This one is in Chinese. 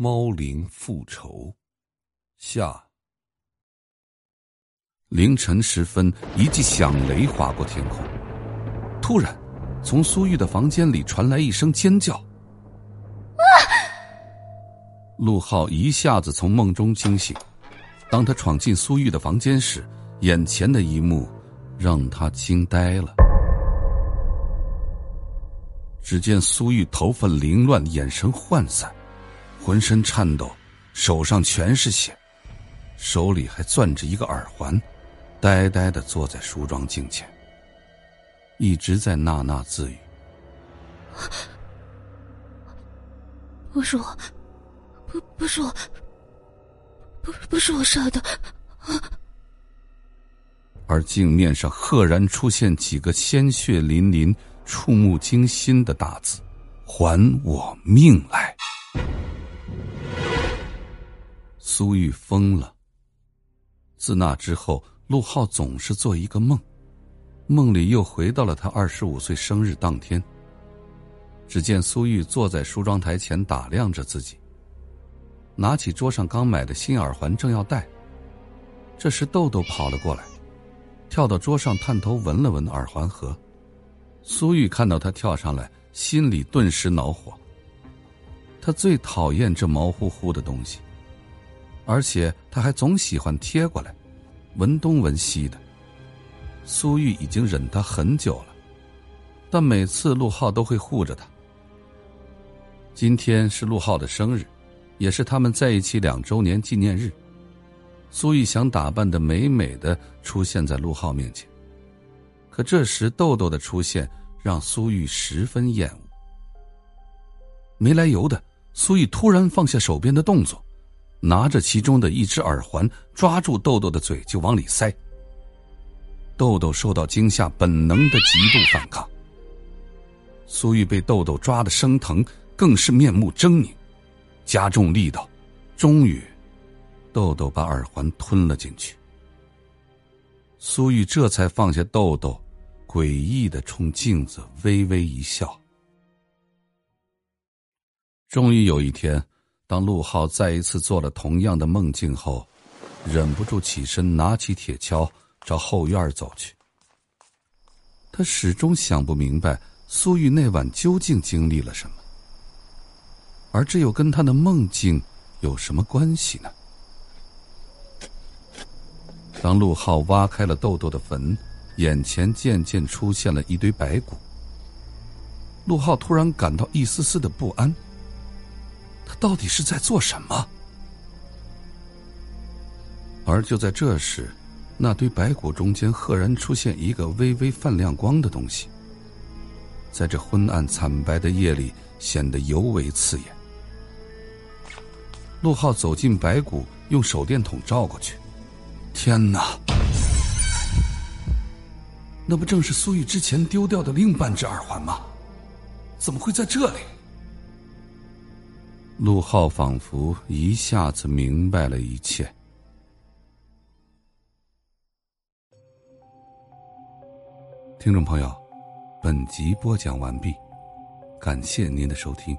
猫灵复仇，下。凌晨时分，一记响雷划过天空。突然，从苏玉的房间里传来一声尖叫。啊！陆浩一下子从梦中惊醒。当他闯进苏玉的房间时，眼前的一幕让他惊呆了。只见苏玉头发凌乱，眼神涣散。浑身颤抖，手上全是血，手里还攥着一个耳环，呆呆的坐在梳妆镜前，一直在呐呐自语：“不是我，不不是我，不不是我杀的。”而镜面上赫然出现几个鲜血淋淋、触目惊心的大字：“还我命来！”苏玉疯了。自那之后，陆浩总是做一个梦，梦里又回到了他二十五岁生日当天。只见苏玉坐在梳妆台前打量着自己，拿起桌上刚买的新耳环正要戴。这时豆豆跑了过来，跳到桌上探头闻了闻耳环盒。苏玉看到他跳上来，心里顿时恼火。他最讨厌这毛乎乎的东西。而且他还总喜欢贴过来，闻东闻西的。苏玉已经忍他很久了，但每次陆浩都会护着他。今天是陆浩的生日，也是他们在一起两周年纪念日。苏玉想打扮的美美的出现在陆浩面前，可这时豆豆的出现让苏玉十分厌恶。没来由的，苏玉突然放下手边的动作。拿着其中的一只耳环，抓住豆豆的嘴就往里塞。豆豆受到惊吓，本能的极度反抗。苏玉被豆豆抓的生疼，更是面目狰狞，加重力道，终于，豆豆把耳环吞了进去。苏玉这才放下豆豆，诡异的冲镜子微微一笑。终于有一天。当陆浩再一次做了同样的梦境后，忍不住起身，拿起铁锹朝后院走去。他始终想不明白苏玉那晚究竟经历了什么，而这又跟他的梦境有什么关系呢？当陆浩挖开了豆豆的坟，眼前渐渐出现了一堆白骨。陆浩突然感到一丝丝的不安。他到底是在做什么？而就在这时，那堆白骨中间赫然出现一个微微泛亮光的东西，在这昏暗惨白的夜里显得尤为刺眼。陆浩走进白骨，用手电筒照过去，天哪！那不正是苏玉之前丢掉的另半只耳环吗？怎么会在这里？陆浩仿佛一下子明白了一切。听众朋友，本集播讲完毕，感谢您的收听。